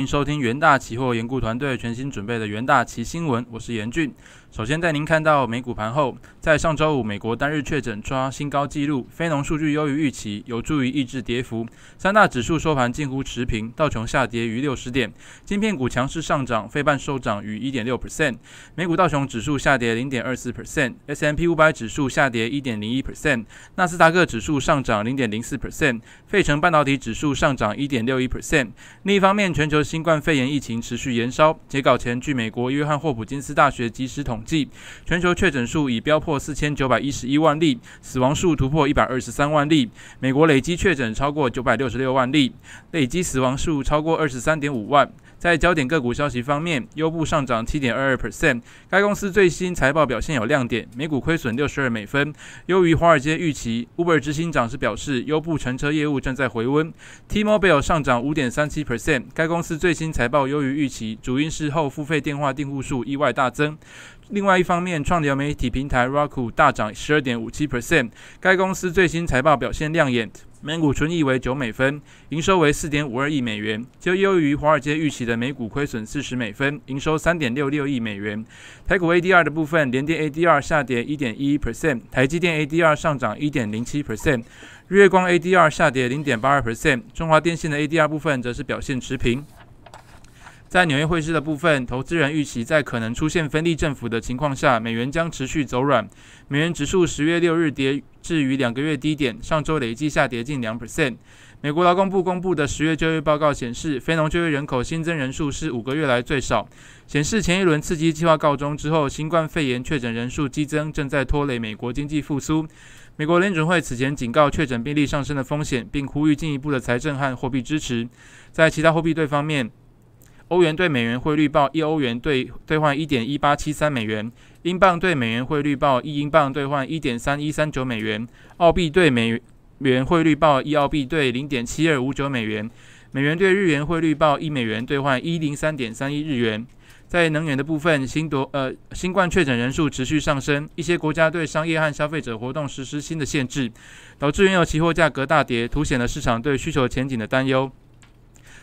欢迎收听元大期货研顾团队全新准备的元大期新闻，我是严俊。首先带您看到美股盘后，在上周五，美国单日确诊刷新高纪录，非农数据优于预期，有助于抑制跌幅。三大指数收盘近乎持平，道琼下跌逾六十点，晶片股强势上涨，非半收涨逾一点六 percent。美股道琼指数下跌零点二四 percent，S M P 五百指数下跌一点零一 percent，纳斯达克指数上涨零点零四 percent，费城半导体指数上涨一点六一 percent。另一方面，全球新冠肺炎疫情持续延烧。截稿前，据美国约翰霍普金斯大学及时统统计，全球确诊数已飙破四千九百一十一万例，死亡数突破一百二十三万例。美国累计确诊超过九百六十六万例，累计死亡数超过二十三点五万。在焦点个股消息方面，优步上涨七点二二 percent，该公司最新财报表现有亮点，每股亏损六十二美分，优于华尔街预期。Uber 执行长是表示，优步乘车业务正在回温。T-Mobile 上涨五点三七 percent，该公司最新财报优于预期，主因是后付费电话订户数意外大增。另外一方面，创流媒体平台 Roku 大涨十二点五七 percent，该公司最新财报表现亮眼。每股纯益为九美分，营收为四点五二亿美元，就优于华尔街预期的每股亏损四十美分，营收三点六六亿美元。台股 ADR 的部分，联电 ADR 下跌一点一一 percent，台积电 ADR 上涨一点零七 percent，日月光 ADR 下跌零点八二 percent，中华电信的 ADR 部分则是表现持平。在纽约汇市的部分，投资人预期在可能出现分立政府的情况下，美元将持续走软。美元指数十月六日跌至于两个月低点，上周累计下跌近两 percent。美国劳工部公布的十月就业报告显示，非农就业人口新增人数是五个月来最少，显示前一轮刺激计划告终之后，新冠肺炎确诊人数激增正在拖累美国经济复苏。美国联准会此前警告确诊病例上升的风险，并呼吁进一步的财政和货币支持。在其他货币对方面，欧元对美元汇率报一欧元兑兑换一点一八七三美元，英镑对美元汇率报一英镑兑换一点三一三九美元，澳币对美元汇率报一澳币兑零点七二五九美元，美元对日元汇率报一美元兑换一零三点三一日元。在能源的部分，新夺呃新冠确诊人数持续上升，一些国家对商业和消费者活动实施新的限制，导致原油期货价格大跌，凸显了市场对需求前景的担忧。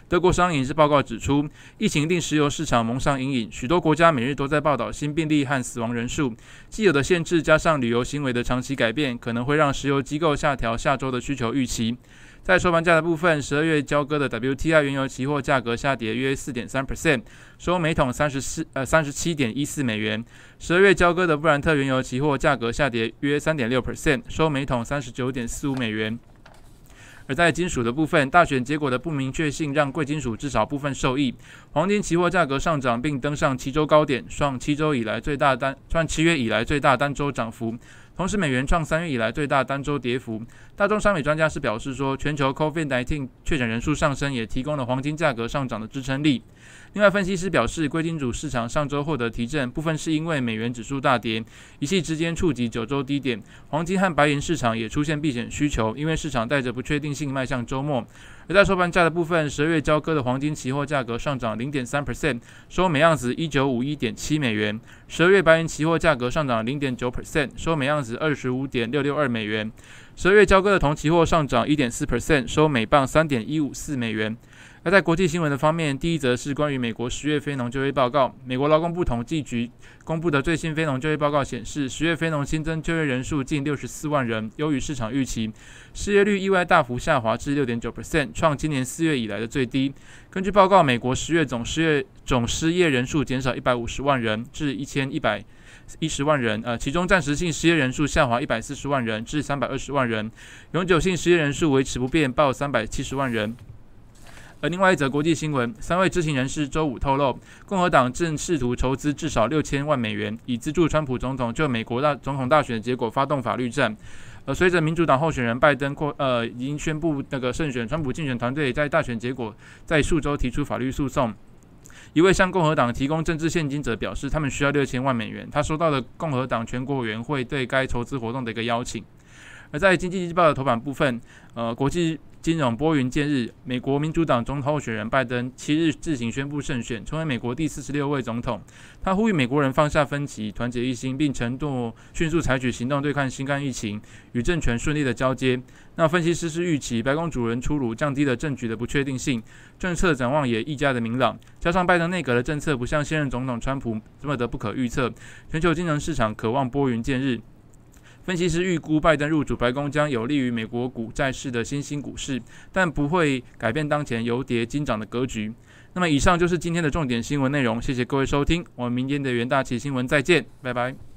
德国商银是报告指出，疫情令石油市场蒙上阴影，许多国家每日都在报道新病例和死亡人数。既有的限制加上旅游行为的长期改变，可能会让石油机构下调下周的需求预期。在收盘价的部分，十二月交割的 WTI 原油期货价格下跌约四点三 percent，收每桶三十四呃三十七点一四美元。十二月交割的布兰特原油期货价格下跌约三点六 percent，收每桶三十九点四五美元。而在金属的部分，大选结果的不明确性让贵金属至少部分受益。黄金期货价格上涨并登上七周高点，创七周以来最大单创七月以来最大单周涨幅。同时，美元创三月以来最大单周跌幅。大宗商品专家是表示说，全球 COVID-19 确诊人数上升也提供了黄金价格上涨的支撑力。另外，分析师表示，贵金属市场上周获得提振，部分是因为美元指数大跌，一夕之间触及九周低点。黄金和白银市场也出现避险需求，因为市场带着不确定性迈向周末。而在收盘价的部分，十二月交割的黄金期货价格上涨零点三 percent，收每盎司一九五一点七美元；十二月白银期货价格上涨零点九 percent，收每盎司二十五点六六二美元；十二月交割的铜期货上涨一点四 percent，收每磅三点一五四美元。而在国际新闻的方面，第一则是关于美国十月非农就业报告。美国劳工部统计局公布的最新非农就业报告显示，十月非农新增就业人数近六十四万人，优于市场预期。失业率意外大幅下滑至六点九 percent，创今年四月以来的最低。根据报告，美国十月总失业总失业人数减少一百五十万人，至一千一百一十万人。呃，其中暂时性失业人数下滑一百四十万人，至三百二十万人；永久性失业人数维持不变，报三百七十万人。而另外一则国际新闻，三位知情人士周五透露，共和党正试图筹资至少六千万美元，以资助川普总统就美国大总统大选结果发动法律战。而随着民主党候选人拜登扩呃已经宣布那个胜选，川普竞选团队在大选结果在数周提出法律诉讼。一位向共和党提供政治现金者表示，他们需要六千万美元。他收到了共和党全国委员会对该筹资活动的一个邀请。而在经济日报的头版部分，呃，国际。金融拨云见日，美国民主党总统候选人拜登七日自行宣布胜选，成为美国第四十六位总统。他呼吁美国人放下分歧，团结一心，并承诺迅速采取行动对抗新冠疫情，与政权顺利的交接。那分析师是预期白宫主人出炉，降低了政局的不确定性，政策展望也愈加的明朗。加上拜登内阁的政策不像现任总统川普这么的不可预测，全球金融市场渴望拨云见日。分析师预估，拜登入主白宫将有利于美国股债市的新兴股市，但不会改变当前油跌金涨的格局。那么，以上就是今天的重点新闻内容。谢谢各位收听，我们明天的元大旗新闻再见，拜拜。